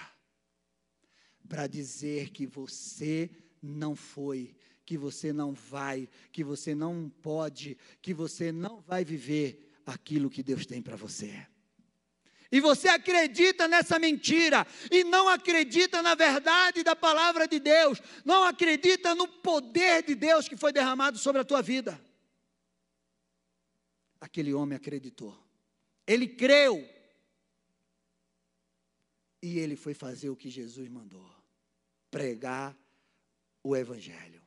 para dizer que você não foi, que você não vai, que você não pode, que você não vai viver aquilo que Deus tem para você. E você acredita nessa mentira e não acredita na verdade da palavra de Deus, não acredita no poder de Deus que foi derramado sobre a tua vida. Aquele homem acreditou, ele creu, e ele foi fazer o que Jesus mandou: pregar o Evangelho.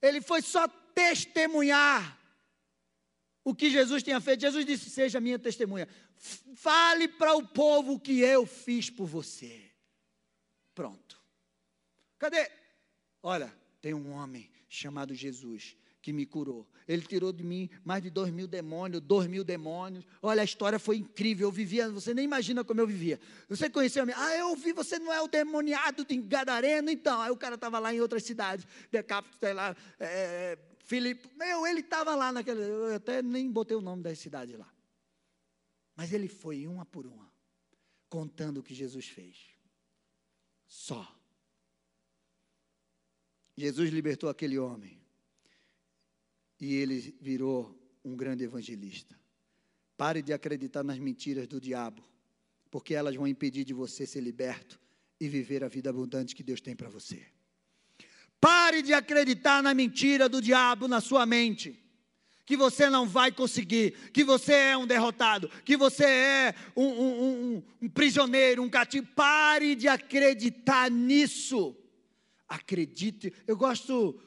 Ele foi só testemunhar o que Jesus tinha feito. Jesus disse: Seja minha testemunha. Fale para o povo o que eu fiz por você. Pronto. Cadê? Olha, tem um homem chamado Jesus que me curou. Ele tirou de mim mais de dois mil demônios, dois mil demônios. Olha, a história foi incrível. Eu vivia, você nem imagina como eu vivia. Você conheceu me? Ah, eu vi, você não é o demoniado de Gadareno, então. Aí o cara estava lá em outras cidades, Decapito, sei lá, é, Filipe. Meu, ele estava lá naquele. Eu até nem botei o nome da cidade lá. Mas ele foi uma por uma, contando o que Jesus fez. Só. Jesus libertou aquele homem e ele virou um grande evangelista. Pare de acreditar nas mentiras do diabo, porque elas vão impedir de você ser liberto e viver a vida abundante que Deus tem para você. Pare de acreditar na mentira do diabo na sua mente. Que você não vai conseguir, que você é um derrotado, que você é um, um, um, um prisioneiro, um cativo. Pare de acreditar nisso. Acredite. Eu gosto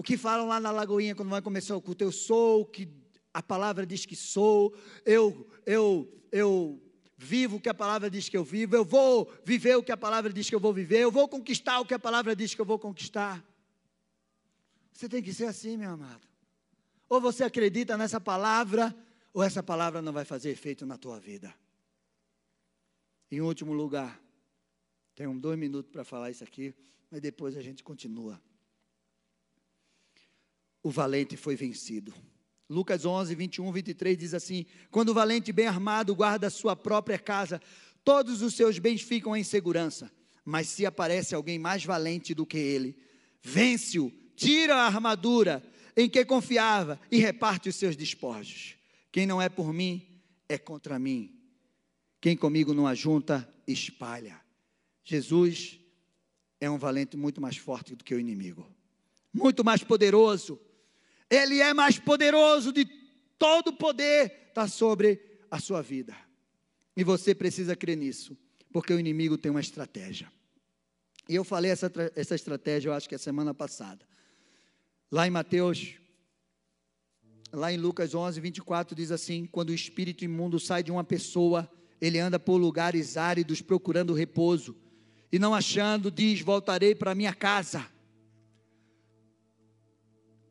o que falam lá na Lagoinha quando vai começar o culto, eu sou o que a palavra diz que sou, eu, eu, eu vivo o que a palavra diz que eu vivo, eu vou viver o que a palavra diz que eu vou viver, eu vou conquistar o que a palavra diz que eu vou conquistar. Você tem que ser assim, meu amado. Ou você acredita nessa palavra, ou essa palavra não vai fazer efeito na tua vida. Em último lugar, tenho dois minutos para falar isso aqui, mas depois a gente continua o valente foi vencido. Lucas 11, 21, 23 diz assim: Quando o valente bem armado guarda a sua própria casa, todos os seus bens ficam em segurança. Mas se aparece alguém mais valente do que ele, vence-o, tira a armadura em que confiava e reparte os seus despojos. Quem não é por mim, é contra mim. Quem comigo não ajunta, espalha. Jesus é um valente muito mais forte do que o inimigo, muito mais poderoso ele é mais poderoso de todo poder está sobre a sua vida. E você precisa crer nisso, porque o inimigo tem uma estratégia. E eu falei essa, essa estratégia, eu acho que é semana passada. Lá em Mateus, lá em Lucas 11, 24, diz assim: Quando o espírito imundo sai de uma pessoa, ele anda por lugares áridos procurando repouso, e não achando, diz: Voltarei para minha casa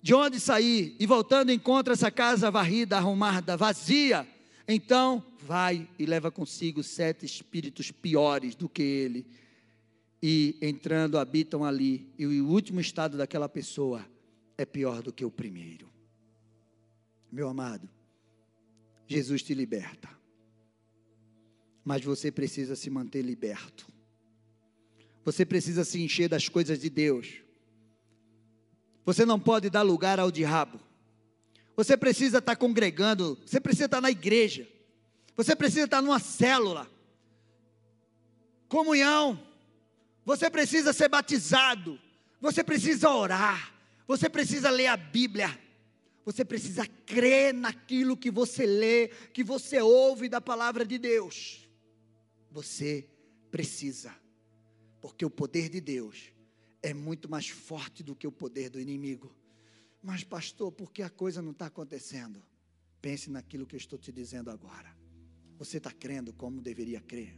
de onde sair e voltando encontra essa casa varrida, arrumada, vazia, então vai e leva consigo sete espíritos piores do que ele. E entrando habitam ali, e o último estado daquela pessoa é pior do que o primeiro. Meu amado, Jesus te liberta. Mas você precisa se manter liberto. Você precisa se encher das coisas de Deus. Você não pode dar lugar ao diabo. Você precisa estar congregando, você precisa estar na igreja. Você precisa estar numa célula. Comunhão. Você precisa ser batizado. Você precisa orar. Você precisa ler a Bíblia. Você precisa crer naquilo que você lê, que você ouve da palavra de Deus. Você precisa, porque o poder de Deus é muito mais forte do que o poder do inimigo. Mas, pastor, por que a coisa não está acontecendo? Pense naquilo que eu estou te dizendo agora. Você está crendo como deveria crer?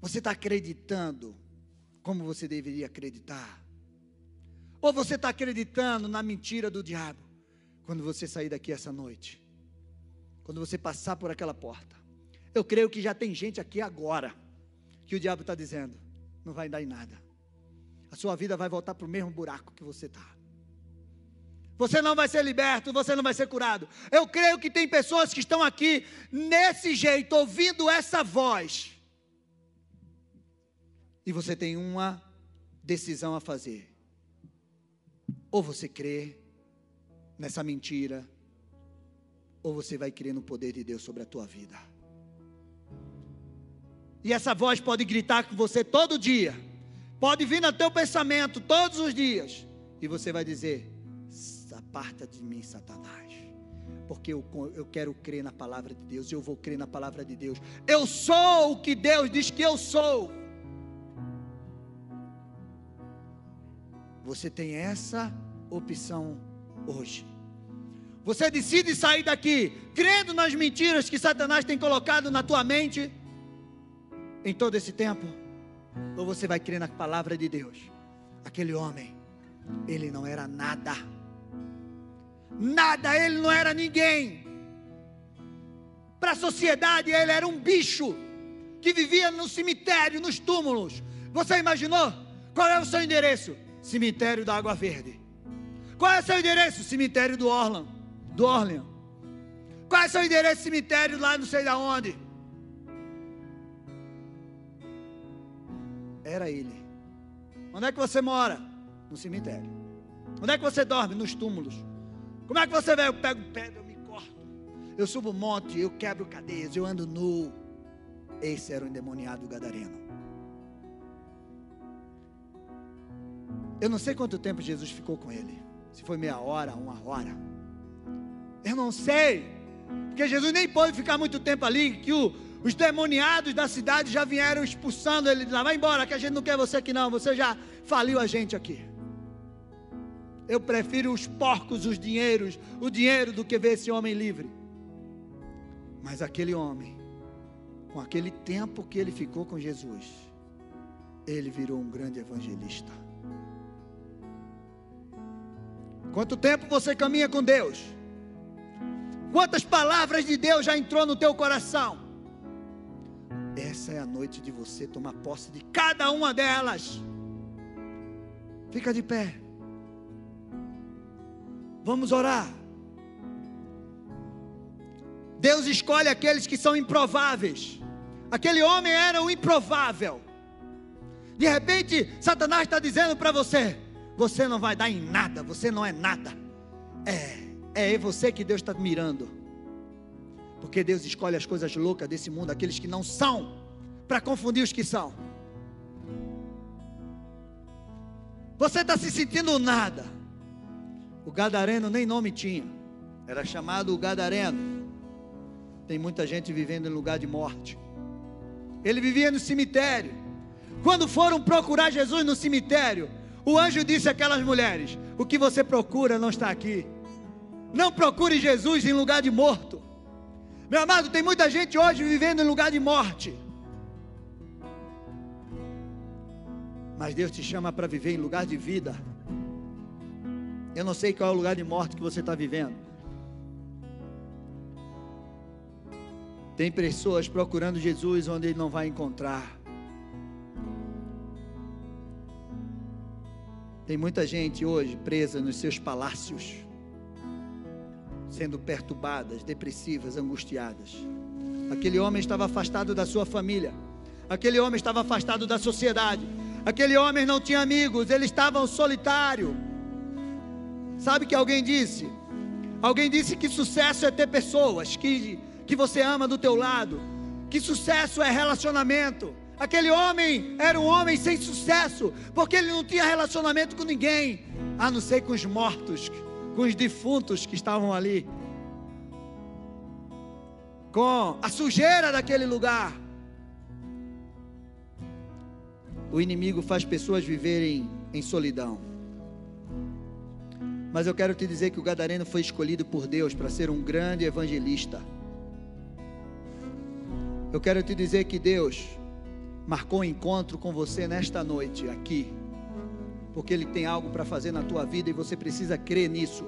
Você está acreditando como você deveria acreditar? Ou você está acreditando na mentira do diabo? Quando você sair daqui essa noite, quando você passar por aquela porta, eu creio que já tem gente aqui agora que o diabo está dizendo: não vai dar em nada a sua vida vai voltar para o mesmo buraco que você está. Você não vai ser liberto, você não vai ser curado. Eu creio que tem pessoas que estão aqui nesse jeito, ouvindo essa voz. E você tem uma decisão a fazer. Ou você crê nessa mentira, ou você vai crer no poder de Deus sobre a tua vida. E essa voz pode gritar com você todo dia Pode vir no teu pensamento todos os dias. E você vai dizer: aparta de mim, Satanás. Porque eu, eu quero crer na palavra de Deus. Eu vou crer na palavra de Deus. Eu sou o que Deus diz que eu sou. Você tem essa opção hoje. Você decide sair daqui crendo nas mentiras que Satanás tem colocado na tua mente em todo esse tempo ou você vai crer na palavra de Deus? Aquele homem ele não era nada. Nada, ele não era ninguém. Para a sociedade, ele era um bicho que vivia no cemitério, nos túmulos. Você imaginou? Qual é o seu endereço? Cemitério da Água Verde. Qual é o seu endereço? Cemitério do Orlan, do Orlean. Qual é o seu endereço? Cemitério lá não sei da onde. Era ele. Onde é que você mora? No cemitério. Onde é que você dorme? Nos túmulos. Como é que você vê? Eu pego pedra, eu me corto. Eu subo um monte, eu quebro cadeias, eu ando nu. Esse era o endemoniado gadareno. Eu não sei quanto tempo Jesus ficou com ele. Se foi meia hora, uma hora. Eu não sei. Porque Jesus nem pôde ficar muito tempo ali. Que o, os demoniados da cidade já vieram expulsando ele de lá. Vai embora, que a gente não quer você aqui não. Você já faliu a gente aqui. Eu prefiro os porcos, os dinheiros, o dinheiro do que ver esse homem livre. Mas aquele homem, com aquele tempo que ele ficou com Jesus, ele virou um grande evangelista. Quanto tempo você caminha com Deus? Quantas palavras de Deus já entrou no teu coração? Essa é a noite de você tomar posse de cada uma delas. Fica de pé. Vamos orar. Deus escolhe aqueles que são improváveis. Aquele homem era o improvável. De repente, Satanás está dizendo para você: você não vai dar em nada, você não é nada. É, é você que Deus está mirando. Porque Deus escolhe as coisas loucas desse mundo, aqueles que não são, para confundir os que são. Você está se sentindo nada. O Gadareno nem nome tinha, era chamado o Gadareno. Tem muita gente vivendo em lugar de morte. Ele vivia no cemitério. Quando foram procurar Jesus no cemitério, o anjo disse àquelas mulheres: O que você procura não está aqui. Não procure Jesus em lugar de morto. Meu amado, tem muita gente hoje vivendo em lugar de morte. Mas Deus te chama para viver em lugar de vida. Eu não sei qual é o lugar de morte que você está vivendo. Tem pessoas procurando Jesus onde ele não vai encontrar. Tem muita gente hoje presa nos seus palácios, sendo perturbadas, depressivas, angustiadas. Aquele homem estava afastado da sua família, aquele homem estava afastado da sociedade, aquele homem não tinha amigos, ele estava solitário. Sabe que alguém disse? Alguém disse que sucesso é ter pessoas que, que você ama do teu lado, que sucesso é relacionamento. Aquele homem era um homem sem sucesso, porque ele não tinha relacionamento com ninguém, a não ser com os mortos, com os defuntos que estavam ali, com a sujeira daquele lugar. O inimigo faz pessoas viverem em solidão. Mas eu quero te dizer que o Gadareno foi escolhido por Deus para ser um grande evangelista. Eu quero te dizer que Deus marcou um encontro com você nesta noite aqui, porque Ele tem algo para fazer na tua vida e você precisa crer nisso.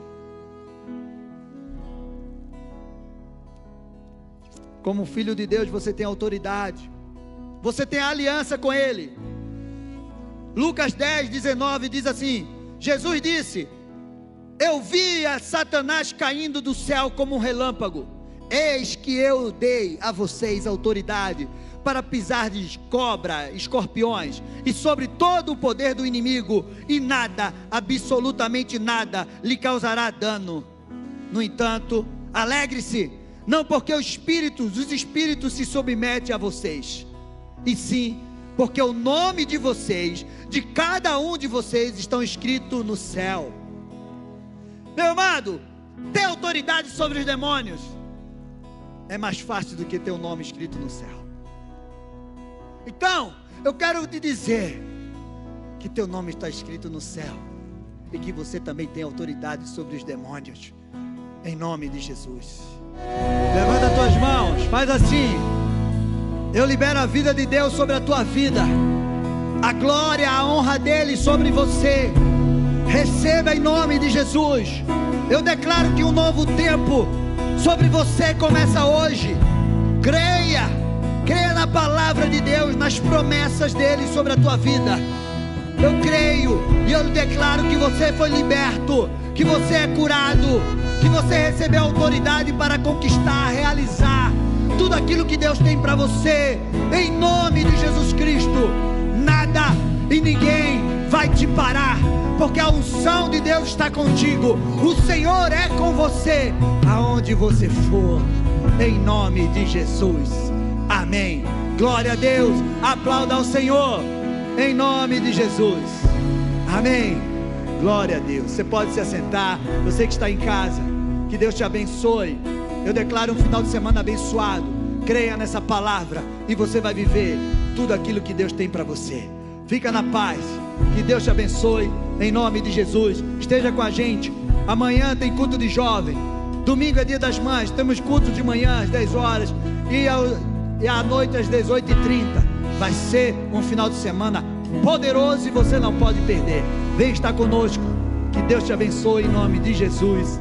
Como filho de Deus, você tem autoridade, você tem aliança com Ele. Lucas 10, 19 diz assim: Jesus disse: Eu via Satanás caindo do céu como um relâmpago. Eis que eu dei a vocês autoridade para pisar de cobra, escorpiões e sobre todo o poder do inimigo, e nada, absolutamente nada, lhe causará dano. No entanto, alegre-se, não porque os espíritos, os espíritos se submetem a vocês, e sim porque o nome de vocês, de cada um de vocês, estão escrito no céu. Meu amado, ter autoridade sobre os demônios é mais fácil do que ter o nome escrito no céu. Então, eu quero te dizer que teu nome está escrito no céu e que você também tem autoridade sobre os demônios. Em nome de Jesus. Levanta as tuas mãos, faz assim. Eu libero a vida de Deus sobre a tua vida. A glória, a honra dele sobre você. Receba em nome de Jesus. Eu declaro que um novo tempo sobre você começa hoje. Creia, creia na palavra de Deus, nas promessas dele sobre a tua vida. Eu creio e eu declaro que você foi liberto, que você é curado, que você recebeu autoridade para conquistar, realizar tudo aquilo que Deus tem para você, em nome de Jesus Cristo. Nada e ninguém vai te parar, porque a unção de Deus está contigo, o Senhor é com você, aonde você for, em nome de Jesus. Amém. Glória a Deus, aplauda ao Senhor, em nome de Jesus. Amém. Glória a Deus. Você pode se assentar, você que está em casa, que Deus te abençoe. Eu declaro um final de semana abençoado. Creia nessa palavra e você vai viver tudo aquilo que Deus tem para você. Fica na paz. Que Deus te abençoe. Em nome de Jesus. Esteja com a gente. Amanhã tem culto de jovem. Domingo é dia das mães. Temos culto de manhã às 10 horas. E, ao, e à noite às 18h30. Vai ser um final de semana poderoso e você não pode perder. Vem estar conosco. Que Deus te abençoe em nome de Jesus.